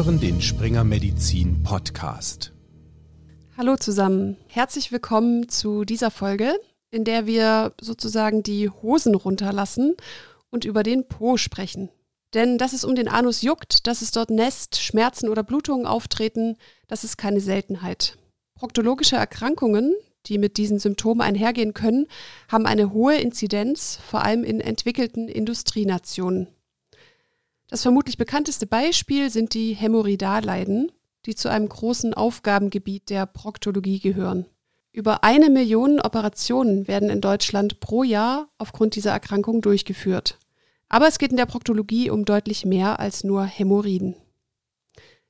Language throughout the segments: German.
hören den Springer Medizin Podcast. Hallo zusammen, herzlich willkommen zu dieser Folge, in der wir sozusagen die Hosen runterlassen und über den Po sprechen. Denn dass es um den Anus juckt, dass es dort Nest, Schmerzen oder Blutungen auftreten, das ist keine Seltenheit. Proktologische Erkrankungen, die mit diesen Symptomen einhergehen können, haben eine hohe Inzidenz, vor allem in entwickelten Industrienationen. Das vermutlich bekannteste Beispiel sind die Hämorrhoidalleiden, die zu einem großen Aufgabengebiet der Proktologie gehören. Über eine Million Operationen werden in Deutschland pro Jahr aufgrund dieser Erkrankung durchgeführt. Aber es geht in der Proktologie um deutlich mehr als nur Hämorrhoiden.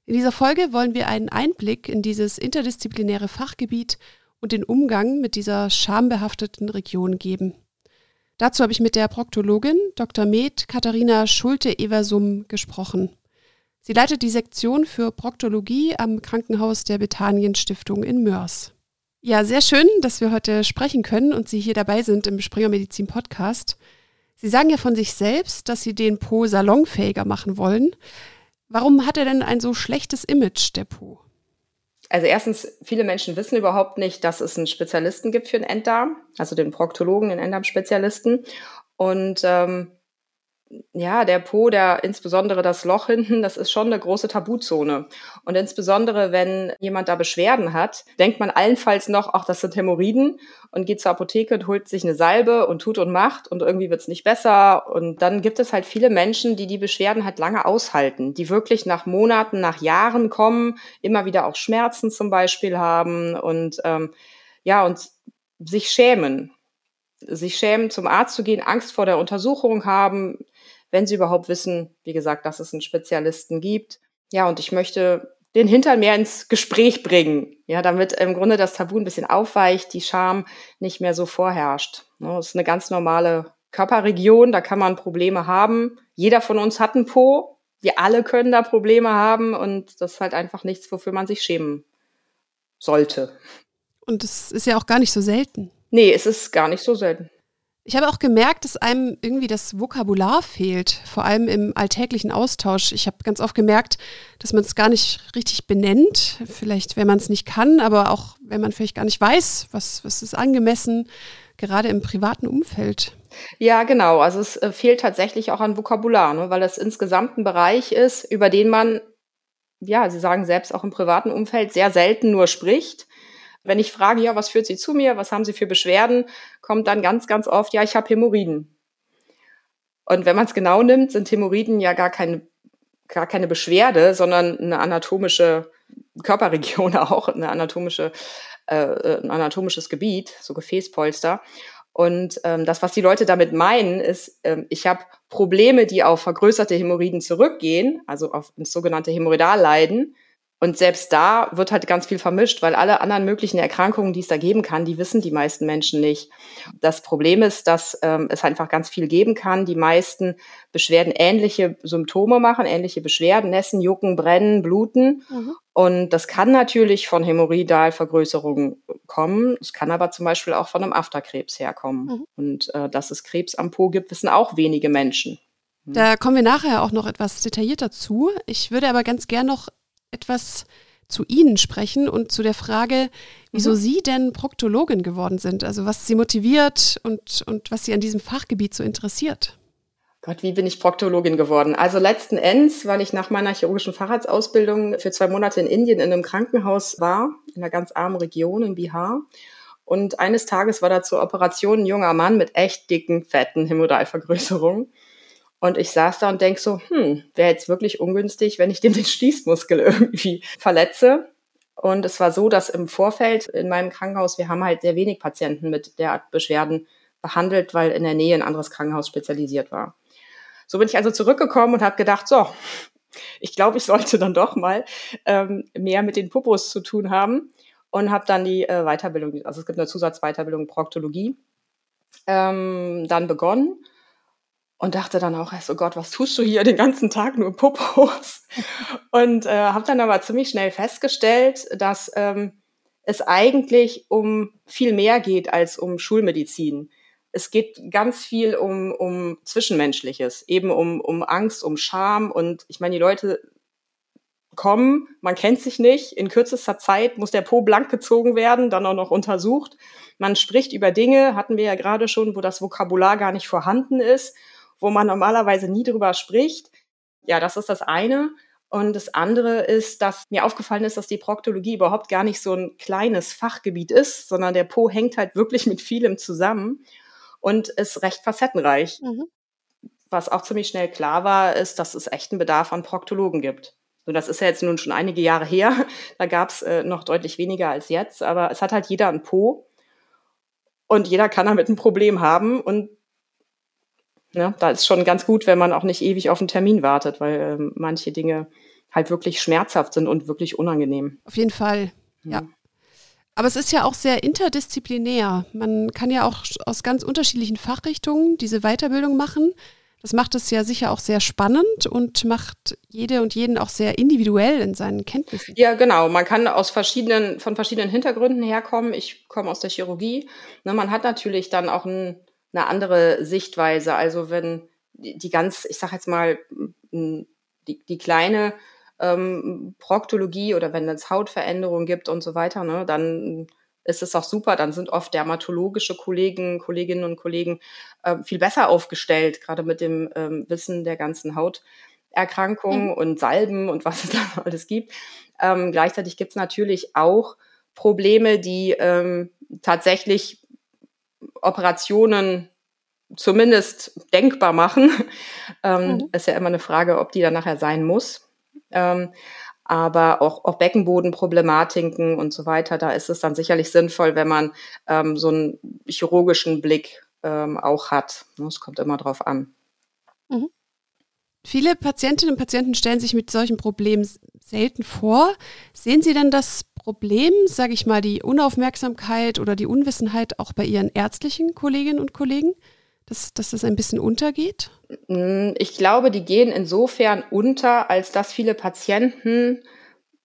In dieser Folge wollen wir einen Einblick in dieses interdisziplinäre Fachgebiet und den Umgang mit dieser schambehafteten Region geben. Dazu habe ich mit der Proktologin Dr. Med Katharina Schulte-Eversum gesprochen. Sie leitet die Sektion für Proktologie am Krankenhaus der Bethanien Stiftung in Mörs. Ja, sehr schön, dass wir heute sprechen können und Sie hier dabei sind im Springer Medizin Podcast. Sie sagen ja von sich selbst, dass Sie den Po salonfähiger machen wollen. Warum hat er denn ein so schlechtes Image, der Po? Also erstens, viele Menschen wissen überhaupt nicht, dass es einen Spezialisten gibt für den Enddarm, also den Proktologen, den Enddarmspezialisten. Und ähm, ja, der Po, der insbesondere das Loch hinten, das ist schon eine große Tabuzone. Und insbesondere, wenn jemand da Beschwerden hat, denkt man allenfalls noch, ach, das sind Hämorrhoiden und geht zur Apotheke und holt sich eine Salbe und tut und macht und irgendwie wird's nicht besser. Und dann gibt es halt viele Menschen, die die Beschwerden halt lange aushalten, die wirklich nach Monaten, nach Jahren kommen, immer wieder auch Schmerzen zum Beispiel haben und ähm, ja, und sich schämen sich schämen, zum Arzt zu gehen, Angst vor der Untersuchung haben, wenn sie überhaupt wissen, wie gesagt, dass es einen Spezialisten gibt. Ja, und ich möchte den Hintern mehr ins Gespräch bringen, ja, damit im Grunde das Tabu ein bisschen aufweicht, die Scham nicht mehr so vorherrscht. Ne, das ist eine ganz normale Körperregion, da kann man Probleme haben. Jeder von uns hat einen Po. Wir alle können da Probleme haben und das ist halt einfach nichts, wofür man sich schämen sollte. Und es ist ja auch gar nicht so selten. Nee, es ist gar nicht so selten. Ich habe auch gemerkt, dass einem irgendwie das Vokabular fehlt, vor allem im alltäglichen Austausch. Ich habe ganz oft gemerkt, dass man es gar nicht richtig benennt, vielleicht wenn man es nicht kann, aber auch wenn man vielleicht gar nicht weiß, was, was ist angemessen, gerade im privaten Umfeld. Ja, genau. Also es äh, fehlt tatsächlich auch an Vokabular, ne, weil es insgesamt ein Bereich ist, über den man, ja, Sie sagen selbst auch im privaten Umfeld sehr selten nur spricht wenn ich frage, ja, was führt Sie zu mir, was haben Sie für Beschwerden, kommt dann ganz, ganz oft, ja, ich habe Hämorrhoiden. Und wenn man es genau nimmt, sind Hämorrhoiden ja gar keine, gar keine Beschwerde, sondern eine anatomische Körperregion auch, eine anatomische, äh, ein anatomisches Gebiet, so Gefäßpolster. Und ähm, das, was die Leute damit meinen, ist, ähm, ich habe Probleme, die auf vergrößerte Hämorrhoiden zurückgehen, also auf sogenannte Hämorrhoidalleiden. Und selbst da wird halt ganz viel vermischt, weil alle anderen möglichen Erkrankungen, die es da geben kann, die wissen die meisten Menschen nicht. Das Problem ist, dass ähm, es einfach ganz viel geben kann. Die meisten Beschwerden ähnliche Symptome machen, ähnliche Beschwerden, Nässen, Jucken, Brennen, Bluten. Mhm. Und das kann natürlich von Hämorrhoidalvergrößerungen kommen. Es kann aber zum Beispiel auch von einem Afterkrebs herkommen. Mhm. Und äh, dass es Krebs am Po gibt, wissen auch wenige Menschen. Da kommen wir nachher auch noch etwas detaillierter zu. Ich würde aber ganz gern noch etwas zu Ihnen sprechen und zu der Frage, wieso mhm. Sie denn Proktologin geworden sind. Also was Sie motiviert und, und was Sie an diesem Fachgebiet so interessiert. Gott, wie bin ich Proktologin geworden? Also letzten Endes, weil ich nach meiner chirurgischen Facharztausbildung für zwei Monate in Indien in einem Krankenhaus war, in einer ganz armen Region in Bihar. Und eines Tages war da zur Operation ein junger Mann mit echt dicken, fetten Hämodalvergrößerungen. Und ich saß da und denk so, hm, wäre jetzt wirklich ungünstig, wenn ich dem den Schließmuskel irgendwie verletze. Und es war so, dass im Vorfeld in meinem Krankenhaus, wir haben halt sehr wenig Patienten mit derart Beschwerden behandelt, weil in der Nähe ein anderes Krankenhaus spezialisiert war. So bin ich also zurückgekommen und habe gedacht, so, ich glaube, ich sollte dann doch mal ähm, mehr mit den Pupos zu tun haben und habe dann die äh, Weiterbildung, also es gibt eine Zusatzweiterbildung Proktologie, ähm, dann begonnen und dachte dann auch erst, oh Gott, was tust du hier den ganzen Tag nur Popos? und äh, habe dann aber ziemlich schnell festgestellt, dass ähm, es eigentlich um viel mehr geht als um Schulmedizin. Es geht ganz viel um, um Zwischenmenschliches, eben um, um Angst, um Scham. Und ich meine, die Leute kommen, man kennt sich nicht, in kürzester Zeit muss der Po blank gezogen werden, dann auch noch untersucht. Man spricht über Dinge, hatten wir ja gerade schon, wo das Vokabular gar nicht vorhanden ist, wo man normalerweise nie drüber spricht. Ja, das ist das eine. Und das andere ist, dass mir aufgefallen ist, dass die Proktologie überhaupt gar nicht so ein kleines Fachgebiet ist, sondern der Po hängt halt wirklich mit vielem zusammen und ist recht facettenreich. Mhm. Was auch ziemlich schnell klar war, ist, dass es echten Bedarf an Proktologen gibt. Und das ist ja jetzt nun schon einige Jahre her. Da gab es äh, noch deutlich weniger als jetzt, aber es hat halt jeder einen Po und jeder kann damit ein Problem haben. Und ne, da ist schon ganz gut, wenn man auch nicht ewig auf einen Termin wartet, weil äh, manche Dinge halt wirklich schmerzhaft sind und wirklich unangenehm. Auf jeden Fall, ja. Mhm. Aber es ist ja auch sehr interdisziplinär. Man kann ja auch aus ganz unterschiedlichen Fachrichtungen diese Weiterbildung machen. Das macht es ja sicher auch sehr spannend und macht jede und jeden auch sehr individuell in seinen Kenntnissen. Ja, genau. Man kann aus verschiedenen, von verschiedenen Hintergründen herkommen. Ich komme aus der Chirurgie. Ne, man hat natürlich dann auch ein, eine andere Sichtweise. Also wenn die, ganz, ich sage jetzt mal, die, die kleine ähm, Proktologie oder wenn es Hautveränderungen gibt und so weiter, ne, dann ist es auch super. Dann sind oft dermatologische Kollegen, Kolleginnen und Kollegen äh, viel besser aufgestellt, gerade mit dem ähm, Wissen der ganzen Hauterkrankungen mhm. und Salben und was es da alles gibt. Ähm, gleichzeitig gibt es natürlich auch Probleme, die ähm, tatsächlich Operationen zumindest denkbar machen. ähm, mhm. Ist ja immer eine Frage, ob die dann nachher sein muss. Ähm, aber auch, auch Beckenbodenproblematiken und so weiter, da ist es dann sicherlich sinnvoll, wenn man ähm, so einen chirurgischen Blick ähm, auch hat. Ne, es kommt immer drauf an. Mhm. Viele Patientinnen und Patienten stellen sich mit solchen Problemen selten vor. Sehen Sie denn das Problem, sage ich mal, die Unaufmerksamkeit oder die Unwissenheit auch bei Ihren ärztlichen Kolleginnen und Kollegen? dass, dass das ein bisschen untergeht? Mm, ich glaube, die gehen insofern unter, als dass viele Patienten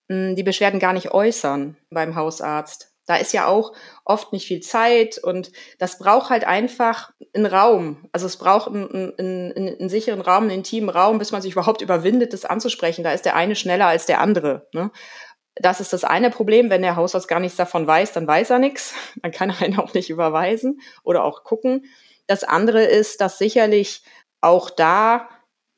mm, die Beschwerden gar nicht äußern beim Hausarzt. Da ist ja auch oft nicht viel Zeit und das braucht halt einfach einen Raum. Also es braucht einen, einen, einen, sicheren Raum, einen intimen Raum, bis man sich überhaupt überwindet, das anzusprechen. Da ist der eine schneller als der andere. Ne? Das ist das eine Problem. Wenn der Hausarzt gar nichts davon weiß, dann weiß er nichts. Dann kann er einen auch nicht überweisen oder auch gucken. Das andere ist, dass sicherlich auch da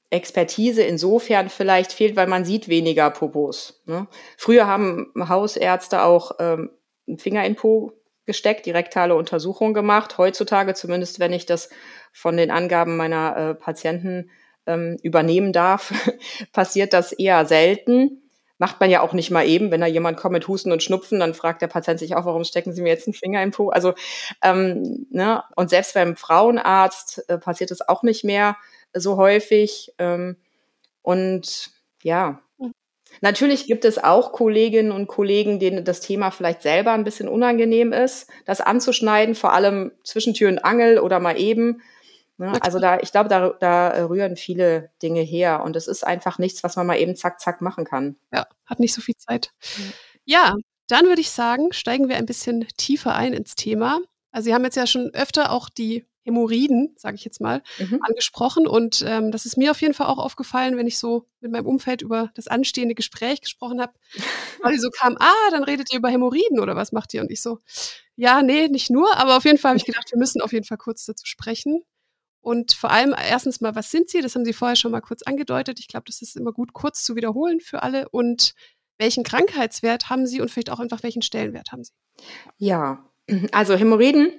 Expertise insofern vielleicht fehlt, weil man sieht weniger Popos. Ne? Früher haben Hausärzte auch ähm, einen Finger in Po gesteckt, die rektale Untersuchung gemacht. Heutzutage, zumindest wenn ich das von den Angaben meiner äh, Patienten ähm, übernehmen darf, passiert das eher selten macht man ja auch nicht mal eben. Wenn da jemand kommt mit Husten und Schnupfen, dann fragt der Patient sich auch, warum stecken Sie mir jetzt einen Finger im Po? Also, ähm, ne? Und selbst beim Frauenarzt äh, passiert es auch nicht mehr so häufig. Ähm, und ja, mhm. Natürlich gibt es auch Kolleginnen und Kollegen, denen das Thema vielleicht selber ein bisschen unangenehm ist, das anzuschneiden, vor allem zwischen Tür und Angel oder mal eben. Ne? Also da, ich glaube, da, da rühren viele Dinge her und es ist einfach nichts, was man mal eben zack, zack machen kann. Ja, hat nicht so viel Zeit. Ja, dann würde ich sagen, steigen wir ein bisschen tiefer ein ins Thema. Also Sie haben jetzt ja schon öfter auch die Hämorrhoiden, sage ich jetzt mal, mhm. angesprochen. Und ähm, das ist mir auf jeden Fall auch aufgefallen, wenn ich so mit meinem Umfeld über das anstehende Gespräch gesprochen habe, weil die so kam, ah, dann redet ihr über Hämorrhoiden oder was macht ihr? Und ich so, ja, nee, nicht nur, aber auf jeden Fall habe ich gedacht, wir müssen auf jeden Fall kurz dazu sprechen. Und vor allem erstens mal, was sind sie? Das haben Sie vorher schon mal kurz angedeutet. Ich glaube, das ist immer gut, kurz zu wiederholen für alle. Und welchen Krankheitswert haben Sie und vielleicht auch einfach welchen Stellenwert haben Sie? Ja, also Hämorrhoiden.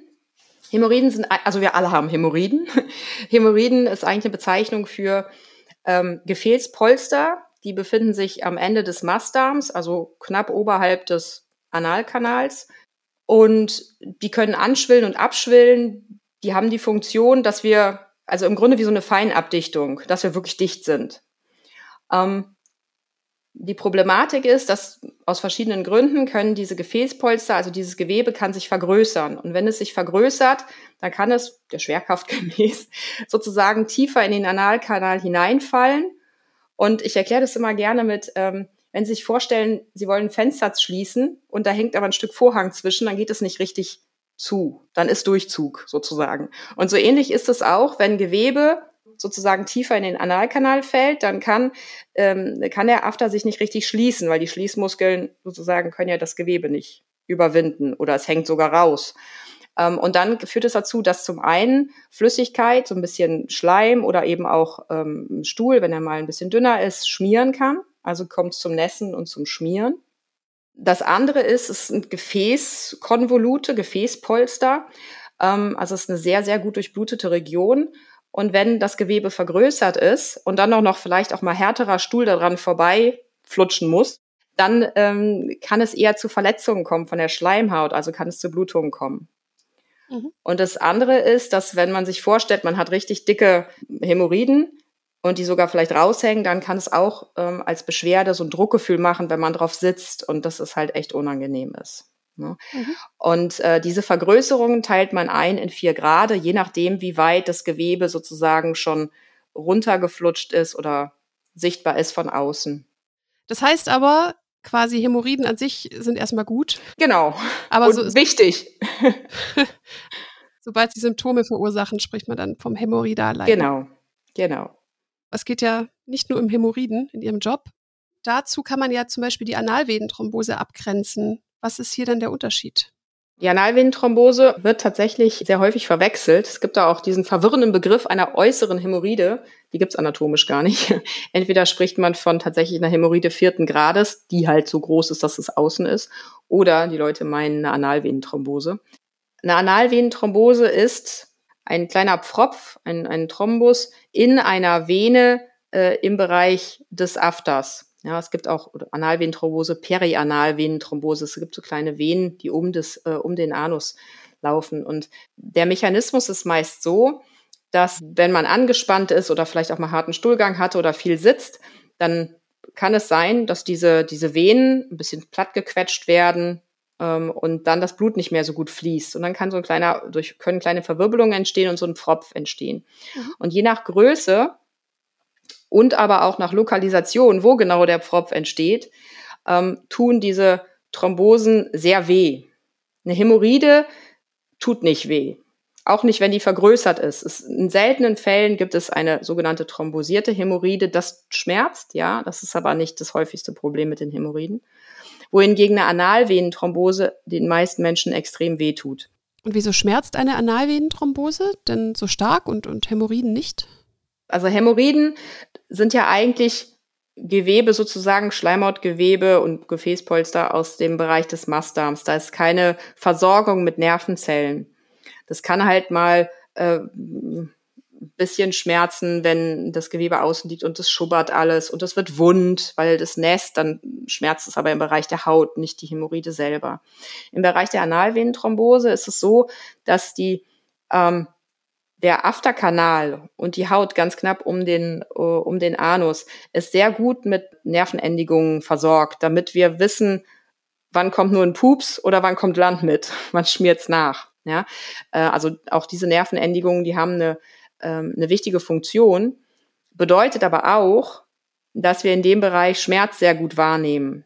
Hämorrhoiden sind, also wir alle haben Hämorrhoiden. Hämorrhoiden ist eigentlich eine Bezeichnung für ähm, Gefäßpolster. Die befinden sich am Ende des Mastdarms, also knapp oberhalb des Analkanals. Und die können anschwillen und abschwillen die haben die Funktion, dass wir, also im Grunde wie so eine Feinabdichtung, dass wir wirklich dicht sind. Ähm, die Problematik ist, dass aus verschiedenen Gründen können diese Gefäßpolster, also dieses Gewebe kann sich vergrößern. Und wenn es sich vergrößert, dann kann es der Schwerkraft gemäß sozusagen tiefer in den Analkanal hineinfallen. Und ich erkläre das immer gerne mit, ähm, wenn Sie sich vorstellen, Sie wollen ein Fenster schließen und da hängt aber ein Stück Vorhang zwischen, dann geht es nicht richtig zu. Dann ist Durchzug sozusagen. Und so ähnlich ist es auch, wenn Gewebe sozusagen tiefer in den Analkanal fällt, dann kann, ähm, kann der After sich nicht richtig schließen, weil die Schließmuskeln sozusagen können ja das Gewebe nicht überwinden oder es hängt sogar raus. Ähm, und dann führt es dazu, dass zum einen Flüssigkeit, so ein bisschen Schleim oder eben auch ähm, Stuhl, wenn er mal ein bisschen dünner ist, schmieren kann. Also kommt es zum Nässen und zum Schmieren. Das andere ist, es sind Gefäßkonvolute, Gefäßpolster. Ähm, also es ist eine sehr, sehr gut durchblutete Region. Und wenn das Gewebe vergrößert ist und dann auch noch vielleicht auch mal härterer Stuhl daran vorbei flutschen muss, dann ähm, kann es eher zu Verletzungen kommen von der Schleimhaut, also kann es zu Blutungen kommen. Mhm. Und das andere ist, dass wenn man sich vorstellt, man hat richtig dicke Hämorrhoiden und die sogar vielleicht raushängen, dann kann es auch ähm, als Beschwerde so ein Druckgefühl machen, wenn man drauf sitzt und das ist halt echt unangenehm ist. Ne? Mhm. Und äh, diese Vergrößerungen teilt man ein in vier Grade, je nachdem, wie weit das Gewebe sozusagen schon runtergeflutscht ist oder sichtbar ist von außen. Das heißt aber, quasi Hämorrhoiden an sich sind erstmal gut. Genau. Aber so wichtig. sobald sie Symptome verursachen, spricht man dann vom Hämorrhoidalleiden. Genau, genau. Es geht ja nicht nur um Hämorrhoiden in ihrem Job. Dazu kann man ja zum Beispiel die Analvenenthrombose abgrenzen. Was ist hier dann der Unterschied? Die Analvenenthrombose wird tatsächlich sehr häufig verwechselt. Es gibt da auch diesen verwirrenden Begriff einer äußeren Hämorrhoide. Die gibt's anatomisch gar nicht. Entweder spricht man von tatsächlich einer Hämorrhoide vierten Grades, die halt so groß ist, dass es außen ist, oder die Leute meinen eine Analvenenthrombose. Eine Analvenenthrombose ist ein kleiner Pfropf, ein, ein Thrombus in einer Vene äh, im Bereich des Afters. Ja, es gibt auch Analvenenthrombose, Perianalvenenthrombose. Es gibt so kleine Venen, die um, das, äh, um den Anus laufen. Und der Mechanismus ist meist so, dass wenn man angespannt ist oder vielleicht auch mal harten Stuhlgang hatte oder viel sitzt, dann kann es sein, dass diese, diese Venen ein bisschen plattgequetscht werden ähm, und dann das Blut nicht mehr so gut fließt. Und dann kann so ein kleiner, durch, können kleine Verwirbelungen entstehen und so ein Pfropf entstehen. Mhm. Und je nach Größe und aber auch nach Lokalisation, wo genau der Pfropf entsteht, ähm, tun diese Thrombosen sehr weh. Eine Hämorrhoide tut nicht weh. Auch nicht, wenn die vergrößert ist. Es, in seltenen Fällen gibt es eine sogenannte thrombosierte Hämorrhoide. Das schmerzt, ja. Das ist aber nicht das häufigste Problem mit den Hämorrhoiden. Wohingegen eine Analvenenthrombose den meisten Menschen extrem weh tut. Und wieso schmerzt eine Analvenenthrombose denn so stark und, und Hämorrhoiden nicht? Also Hämorrhoiden sind ja eigentlich Gewebe sozusagen, Schleimhautgewebe und Gefäßpolster aus dem Bereich des Mastdarms. Da ist keine Versorgung mit Nervenzellen. Das kann halt mal äh, bisschen schmerzen, wenn das Gewebe außen liegt und es schubbert alles und es wird wund, weil das nässt, dann schmerzt es aber im Bereich der Haut, nicht die Hämorrhoide selber. Im Bereich der Analvenenthrombose ist es so, dass die ähm, der Afterkanal und die Haut ganz knapp um den, uh, um den Anus ist sehr gut mit Nervenendigungen versorgt, damit wir wissen, wann kommt nur ein Pups oder wann kommt Land mit, wann schmiert's nach. Ja, äh, also auch diese Nervenendigungen, die haben eine, ähm, eine wichtige Funktion, bedeutet aber auch, dass wir in dem Bereich Schmerz sehr gut wahrnehmen.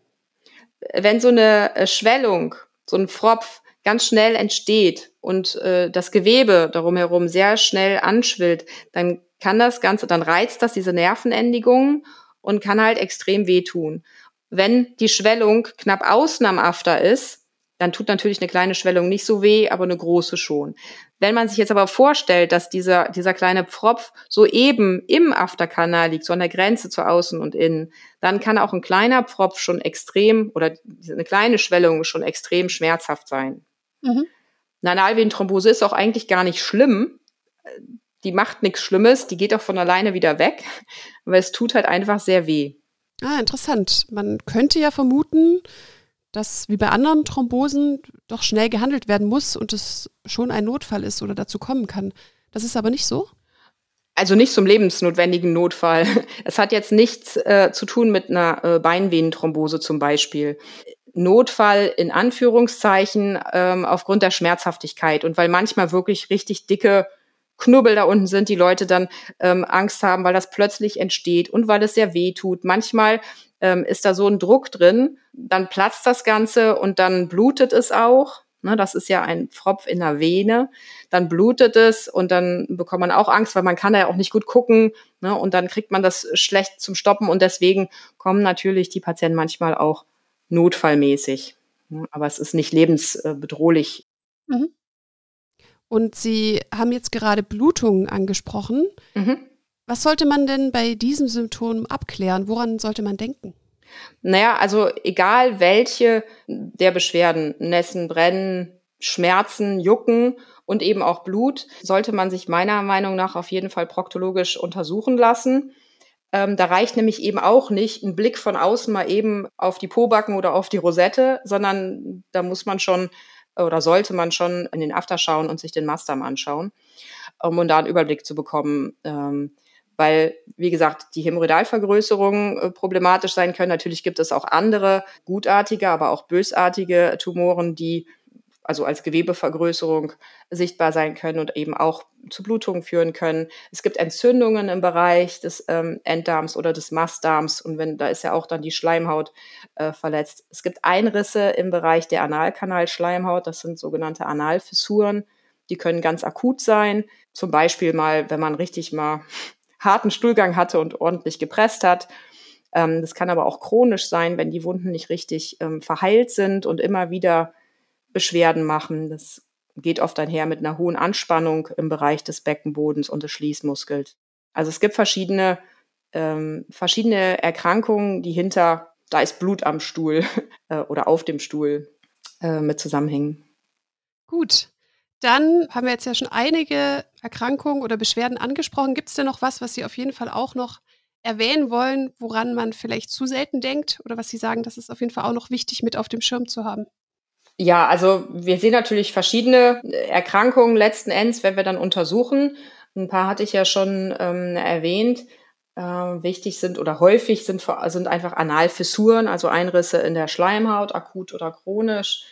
Wenn so eine äh, Schwellung, so ein Fropf ganz schnell entsteht und äh, das Gewebe darum herum sehr schnell anschwillt, dann kann das Ganze, dann reizt das diese Nervenendigungen und kann halt extrem wehtun. Wenn die Schwellung knapp außen am After ist, dann tut natürlich eine kleine Schwellung nicht so weh, aber eine große schon. Wenn man sich jetzt aber vorstellt, dass dieser, dieser kleine Pfropf so eben im Afterkanal liegt, so an der Grenze zu außen und innen, dann kann auch ein kleiner Pfropf schon extrem oder eine kleine Schwellung schon extrem schmerzhaft sein. Mhm. Eine Analvenenthrombose ist auch eigentlich gar nicht schlimm. Die macht nichts Schlimmes, die geht auch von alleine wieder weg, aber es tut halt einfach sehr weh. Ah, interessant. Man könnte ja vermuten, dass wie bei anderen Thrombosen doch schnell gehandelt werden muss und es schon ein Notfall ist oder dazu kommen kann. Das ist aber nicht so? Also nicht zum lebensnotwendigen Notfall. Es hat jetzt nichts äh, zu tun mit einer äh, Beinvenenthrombose zum Beispiel. Notfall in Anführungszeichen ähm, aufgrund der Schmerzhaftigkeit und weil manchmal wirklich richtig dicke Knubbel da unten sind, die Leute dann ähm, Angst haben, weil das plötzlich entsteht und weil es sehr weh tut. Manchmal ähm, ist da so ein Druck drin, dann platzt das Ganze und dann blutet es auch. Ne, das ist ja ein Pfropf in der Vene. Dann blutet es und dann bekommt man auch Angst, weil man kann ja auch nicht gut gucken. Ne, und dann kriegt man das schlecht zum Stoppen. Und deswegen kommen natürlich die Patienten manchmal auch notfallmäßig. Ne, aber es ist nicht lebensbedrohlich. Mhm. Und Sie haben jetzt gerade Blutungen angesprochen. Mhm. Was sollte man denn bei diesem Symptom abklären? Woran sollte man denken? Naja, also egal welche der Beschwerden, Nässen, Brennen, Schmerzen, Jucken und eben auch Blut, sollte man sich meiner Meinung nach auf jeden Fall proktologisch untersuchen lassen. Ähm, da reicht nämlich eben auch nicht ein Blick von außen mal eben auf die Pobacken oder auf die Rosette, sondern da muss man schon oder sollte man schon in den After schauen und sich den Mastam anschauen, um da einen Überblick zu bekommen. Ähm, weil, wie gesagt, die Hämorrhoidalvergrößerungen äh, problematisch sein können. Natürlich gibt es auch andere gutartige, aber auch bösartige Tumoren, die also als Gewebevergrößerung sichtbar sein können und eben auch zu Blutungen führen können. Es gibt Entzündungen im Bereich des ähm, Enddarms oder des Mastdarms und wenn da ist ja auch dann die Schleimhaut äh, verletzt. Es gibt Einrisse im Bereich der Analkanalschleimhaut, das sind sogenannte Analfissuren. Die können ganz akut sein. Zum Beispiel mal, wenn man richtig mal harten Stuhlgang hatte und ordentlich gepresst hat. Ähm, das kann aber auch chronisch sein, wenn die Wunden nicht richtig ähm, verheilt sind und immer wieder Beschwerden machen. Das geht oft einher mit einer hohen Anspannung im Bereich des Beckenbodens und des Schließmuskels. Also es gibt verschiedene, ähm, verschiedene Erkrankungen, die hinter, da ist Blut am Stuhl äh, oder auf dem Stuhl äh, mit zusammenhängen. Gut, dann haben wir jetzt ja schon einige Erkrankungen oder Beschwerden angesprochen. Gibt es denn noch was, was Sie auf jeden Fall auch noch erwähnen wollen, woran man vielleicht zu selten denkt oder was Sie sagen, das ist auf jeden Fall auch noch wichtig mit auf dem Schirm zu haben? Ja, also wir sehen natürlich verschiedene Erkrankungen letzten Endes, wenn wir dann untersuchen. Ein paar hatte ich ja schon ähm, erwähnt. Äh, wichtig sind oder häufig sind, sind einfach Analfissuren, also Einrisse in der Schleimhaut, akut oder chronisch.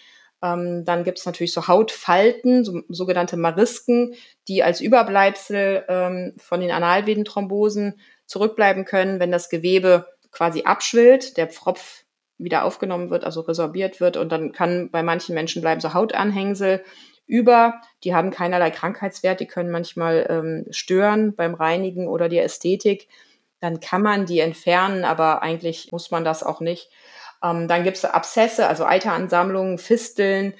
Ähm, dann gibt es natürlich so Hautfalten, so, sogenannte Marisken, die als Überbleibsel ähm, von den Analvenenthrombosen zurückbleiben können, wenn das Gewebe quasi abschwillt, der Pfropf wieder aufgenommen wird, also resorbiert wird. Und dann kann bei manchen Menschen bleiben so Hautanhängsel über. Die haben keinerlei Krankheitswert, die können manchmal ähm, stören beim Reinigen oder der Ästhetik. Dann kann man die entfernen, aber eigentlich muss man das auch nicht. Ähm, dann gibt es Abszesse, also Eiteransammlungen, Fisteln,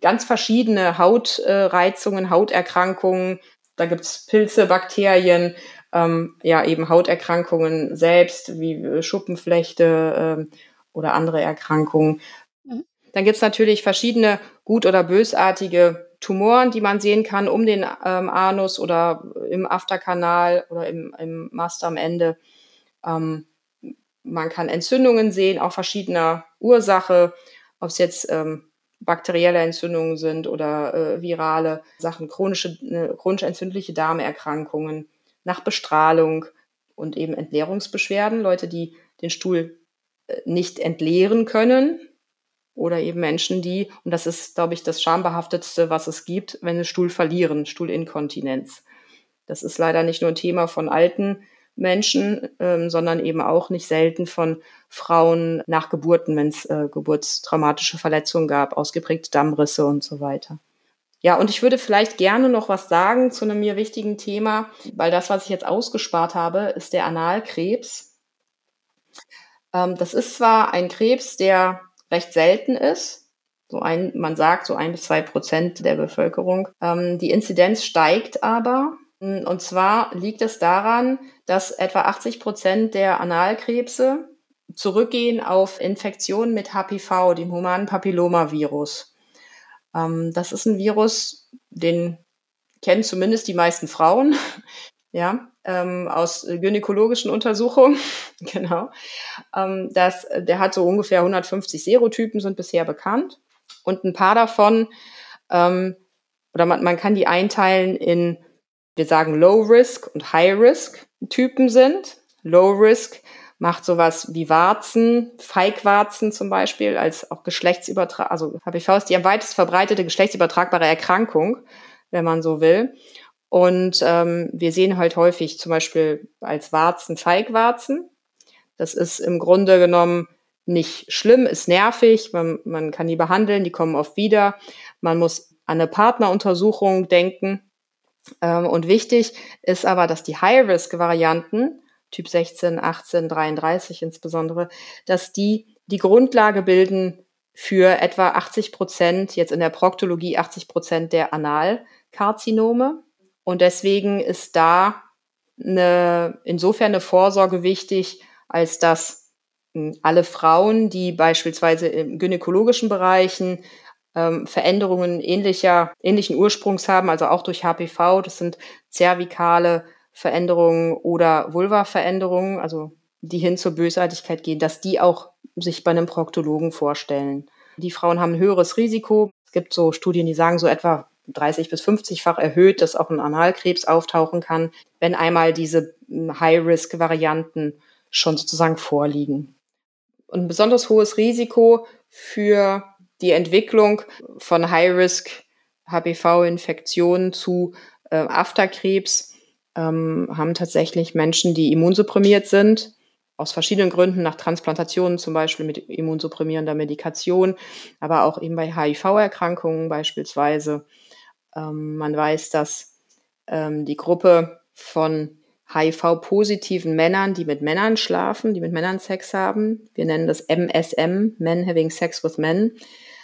ganz verschiedene Hautreizungen, äh, Hauterkrankungen. Da gibt es Pilze, Bakterien, ähm, ja eben Hauterkrankungen selbst, wie Schuppenflechte äh, oder andere Erkrankungen. Mhm. Dann gibt es natürlich verschiedene gut- oder bösartige Tumoren, die man sehen kann um den ähm, Anus oder im Afterkanal oder im, im Mast am Ende. Ähm, man kann Entzündungen sehen, auch verschiedener Ursache, ob es jetzt ähm, bakterielle Entzündungen sind oder äh, virale Sachen, chronische, äh, chronisch entzündliche Darmerkrankungen, nach Bestrahlung und eben Entleerungsbeschwerden, Leute, die den Stuhl nicht entleeren können oder eben Menschen, die, und das ist, glaube ich, das schambehaftetste, was es gibt, wenn sie Stuhl verlieren, Stuhlinkontinenz. Das ist leider nicht nur ein Thema von alten Menschen, ähm, sondern eben auch nicht selten von Frauen nach Geburten, wenn es äh, geburtstraumatische Verletzungen gab, ausgeprägte Dammrisse und so weiter. Ja, und ich würde vielleicht gerne noch was sagen zu einem mir wichtigen Thema, weil das, was ich jetzt ausgespart habe, ist der Analkrebs. Ähm, das ist zwar ein Krebs, der recht selten ist, so ein, man sagt so ein bis zwei Prozent der Bevölkerung. Ähm, die Inzidenz steigt aber und zwar liegt es daran, dass etwa 80 Prozent der Analkrebse zurückgehen auf Infektionen mit HPV, dem humanen Papillomavirus. Ähm, das ist ein Virus, den kennen zumindest die meisten Frauen, ja, ähm, aus gynäkologischen Untersuchungen, genau. Ähm, das, der hat so ungefähr 150 Serotypen, sind bisher bekannt. Und ein paar davon, ähm, oder man, man kann die einteilen in wir sagen Low Risk und High Risk Typen sind. Low Risk macht sowas wie Warzen, Feigwarzen zum Beispiel, als auch geschlechtsübertrag, also HPV ist die am weitest verbreitete geschlechtsübertragbare Erkrankung, wenn man so will. Und ähm, wir sehen halt häufig zum Beispiel als Warzen Feigwarzen. Das ist im Grunde genommen nicht schlimm, ist nervig, man, man kann die behandeln, die kommen oft wieder. Man muss an eine Partneruntersuchung denken. Ähm, und wichtig ist aber, dass die High-Risk-Varianten, Typ 16, 18, 33 insbesondere, dass die die Grundlage bilden für etwa 80 Prozent, jetzt in der Proktologie 80 Prozent der Analkarzinome. Und deswegen ist da eine, insofern eine Vorsorge wichtig, als dass hm, alle Frauen, die beispielsweise im gynäkologischen Bereichen ähm, Veränderungen ähnlicher, ähnlichen Ursprungs haben, also auch durch HPV, das sind zervikale Veränderungen oder Vulva-Veränderungen, also die hin zur Bösartigkeit gehen, dass die auch sich bei einem Proktologen vorstellen. Die Frauen haben ein höheres Risiko. Es gibt so Studien, die sagen so etwa 30 bis 50-fach erhöht, dass auch ein Analkrebs auftauchen kann, wenn einmal diese hm, High-Risk-Varianten schon sozusagen vorliegen. Und ein besonders hohes Risiko für die Entwicklung von High-Risk HPV-Infektionen zu äh, Afterkrebs ähm, haben tatsächlich Menschen, die immunsupprimiert sind, aus verschiedenen Gründen, nach Transplantationen zum Beispiel mit immunsupprimierender Medikation, aber auch eben bei HIV-Erkrankungen beispielsweise. Ähm, man weiß, dass ähm, die Gruppe von HIV-positiven Männern, die mit Männern schlafen, die mit Männern Sex haben, wir nennen das MSM, Men Having Sex with Men,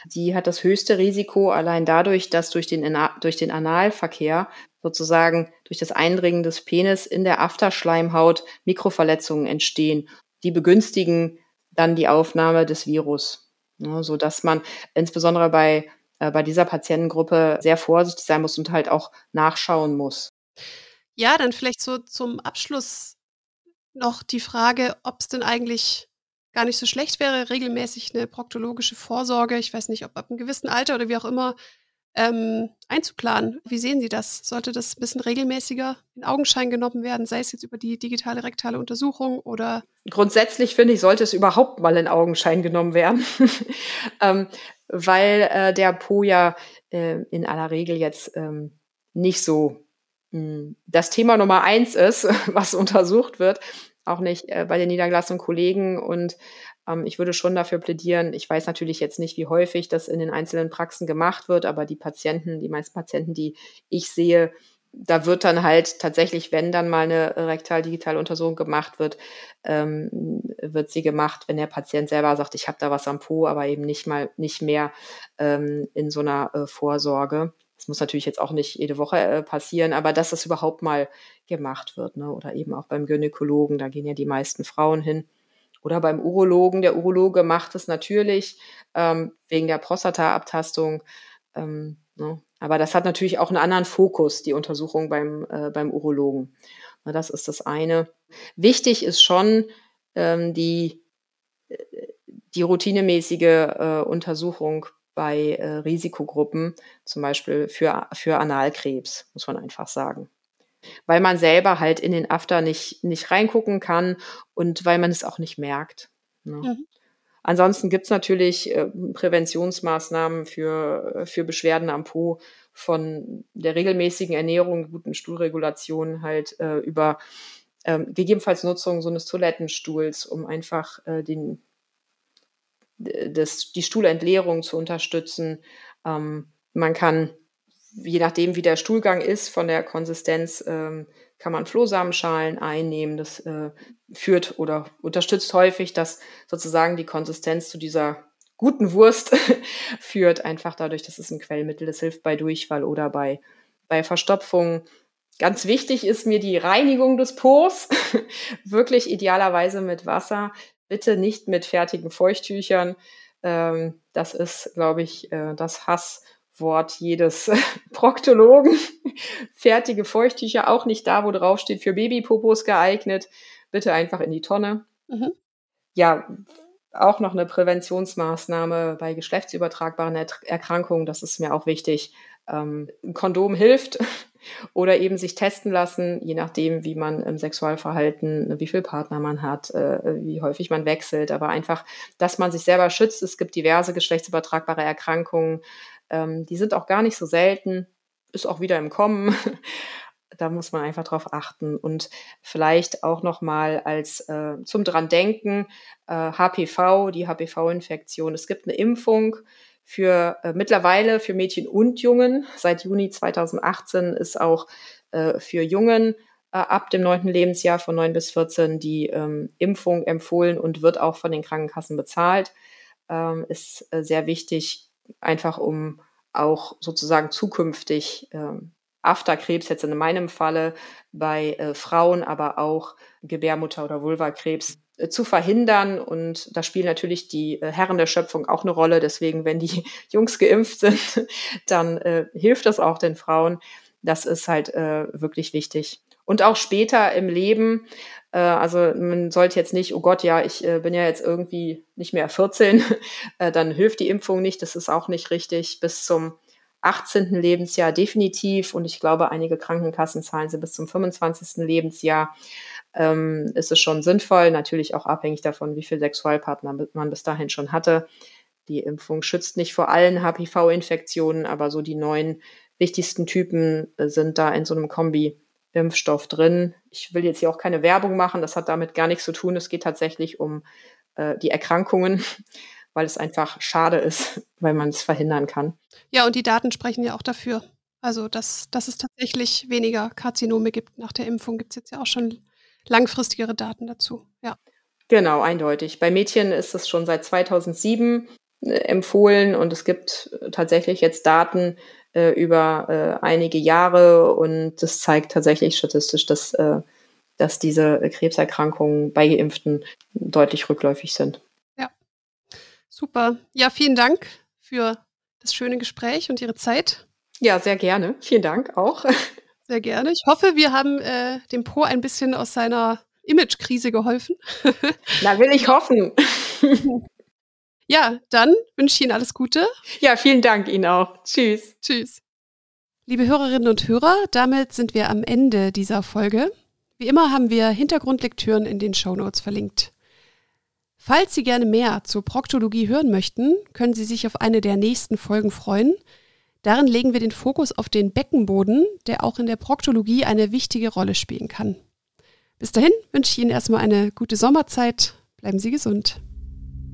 die hat das höchste Risiko allein dadurch, dass durch den, durch den Analverkehr sozusagen durch das Eindringen des Penis in der Afterschleimhaut Mikroverletzungen entstehen. Die begünstigen dann die Aufnahme des Virus, ne, so dass man insbesondere bei äh, bei dieser Patientengruppe sehr vorsichtig sein muss und halt auch nachschauen muss. Ja, dann vielleicht so zum Abschluss noch die Frage, ob es denn eigentlich gar nicht so schlecht wäre, regelmäßig eine proktologische Vorsorge, ich weiß nicht, ob ab einem gewissen Alter oder wie auch immer, ähm, einzuplanen. Wie sehen Sie das? Sollte das ein bisschen regelmäßiger in Augenschein genommen werden, sei es jetzt über die digitale rektale Untersuchung oder? Grundsätzlich finde ich, sollte es überhaupt mal in Augenschein genommen werden, ähm, weil äh, der Po ja äh, in aller Regel jetzt ähm, nicht so mh, hm, das Thema Nummer eins ist, was untersucht wird auch nicht äh, bei den niedergelassenen Kollegen. Und ähm, ich würde schon dafür plädieren. Ich weiß natürlich jetzt nicht, wie häufig das in den einzelnen Praxen gemacht wird, aber die Patienten, die meisten Patienten, die ich sehe, da wird dann halt tatsächlich, wenn dann mal eine rektal-digitale Untersuchung gemacht wird, ähm, wird sie gemacht, wenn der Patient selber sagt, ich habe da was am Po, aber eben nicht mal nicht mehr ähm, in so einer äh, Vorsorge. Das muss natürlich jetzt auch nicht jede Woche äh, passieren, aber dass das überhaupt mal gemacht wird. Ne? Oder eben auch beim Gynäkologen, da gehen ja die meisten Frauen hin. Oder beim Urologen. Der Urologe macht es natürlich ähm, wegen der Prostata-Abtastung. Ähm, ne? Aber das hat natürlich auch einen anderen Fokus, die Untersuchung beim, äh, beim Urologen. Na, das ist das eine. Wichtig ist schon ähm, die, äh, die routinemäßige äh, Untersuchung bei äh, Risikogruppen, zum Beispiel für, für Analkrebs, muss man einfach sagen. Weil man selber halt in den After nicht, nicht reingucken kann und weil man es auch nicht merkt. Ne? Mhm. Ansonsten gibt es natürlich äh, Präventionsmaßnahmen für, für Beschwerden am Po von der regelmäßigen Ernährung, guten Stuhlregulation halt äh, über ähm, gegebenenfalls Nutzung so eines Toilettenstuhls, um einfach äh, den, das, die Stuhlentleerung zu unterstützen. Ähm, man kann, je nachdem, wie der Stuhlgang ist, von der Konsistenz, ähm, kann man Flohsamenschalen einnehmen. Das äh, führt oder unterstützt häufig, dass sozusagen die Konsistenz zu dieser guten Wurst führt, einfach dadurch, dass es ein Quellmittel ist, hilft bei Durchfall oder bei, bei Verstopfung. Ganz wichtig ist mir die Reinigung des Pos, wirklich idealerweise mit Wasser bitte nicht mit fertigen Feuchttüchern. Ähm, das ist, glaube ich, äh, das Hasswort jedes Proktologen. Fertige Feuchttücher, auch nicht da, wo drauf steht, für Babypopos geeignet. Bitte einfach in die Tonne. Mhm. Ja, auch noch eine Präventionsmaßnahme bei geschlechtsübertragbaren Erkrankungen, das ist mir auch wichtig. Ähm, ein Kondom hilft, oder eben sich testen lassen, je nachdem, wie man im Sexualverhalten, wie viel Partner man hat, äh, wie häufig man wechselt, aber einfach, dass man sich selber schützt. Es gibt diverse geschlechtsübertragbare Erkrankungen, ähm, die sind auch gar nicht so selten, ist auch wieder im Kommen. Da muss man einfach drauf achten und vielleicht auch noch mal als äh, zum dran denken äh, HPV, die HPV-Infektion. Es gibt eine Impfung für äh, mittlerweile für Mädchen und Jungen. Seit Juni 2018 ist auch äh, für Jungen äh, ab dem neunten Lebensjahr von neun bis 14 die ähm, Impfung empfohlen und wird auch von den Krankenkassen bezahlt. Ähm, ist äh, sehr wichtig, einfach um auch sozusagen zukünftig ähm, Afterkrebs, jetzt in meinem Falle bei äh, Frauen, aber auch Gebärmutter- oder Vulvakrebs äh, zu verhindern. Und da spielen natürlich die äh, Herren der Schöpfung auch eine Rolle. Deswegen, wenn die Jungs geimpft sind, dann äh, hilft das auch den Frauen. Das ist halt äh, wirklich wichtig. Und auch später im Leben, also man sollte jetzt nicht, oh Gott, ja, ich äh, bin ja jetzt irgendwie nicht mehr 14, äh, dann hilft die Impfung nicht, das ist auch nicht richtig. Bis zum 18. Lebensjahr definitiv und ich glaube, einige Krankenkassen zahlen sie bis zum 25. Lebensjahr. Ähm, ist es schon sinnvoll, natürlich auch abhängig davon, wie viel Sexualpartner man bis dahin schon hatte. Die Impfung schützt nicht vor allen HPV-Infektionen, aber so die neun wichtigsten Typen äh, sind da in so einem Kombi-Impfstoff drin. Ich will jetzt hier auch keine Werbung machen, das hat damit gar nichts zu tun. Es geht tatsächlich um äh, die Erkrankungen weil es einfach schade ist, weil man es verhindern kann. Ja, und die Daten sprechen ja auch dafür. Also, dass, dass es tatsächlich weniger Karzinome gibt nach der Impfung, gibt es jetzt ja auch schon langfristigere Daten dazu. Ja. Genau, eindeutig. Bei Mädchen ist es schon seit 2007 äh, empfohlen und es gibt tatsächlich jetzt Daten äh, über äh, einige Jahre und das zeigt tatsächlich statistisch, dass, äh, dass diese Krebserkrankungen bei Geimpften deutlich rückläufig sind. Super. Ja, vielen Dank für das schöne Gespräch und Ihre Zeit. Ja, sehr gerne. Vielen Dank auch. Sehr gerne. Ich hoffe, wir haben äh, dem Po ein bisschen aus seiner Imagekrise geholfen. Na, will ich hoffen. Ja, dann wünsche ich Ihnen alles Gute. Ja, vielen Dank Ihnen auch. Tschüss. Tschüss. Liebe Hörerinnen und Hörer, damit sind wir am Ende dieser Folge. Wie immer haben wir Hintergrundlektüren in den Shownotes verlinkt. Falls Sie gerne mehr zur Proktologie hören möchten, können Sie sich auf eine der nächsten Folgen freuen. Darin legen wir den Fokus auf den Beckenboden, der auch in der Proktologie eine wichtige Rolle spielen kann. Bis dahin wünsche ich Ihnen erstmal eine gute Sommerzeit. Bleiben Sie gesund.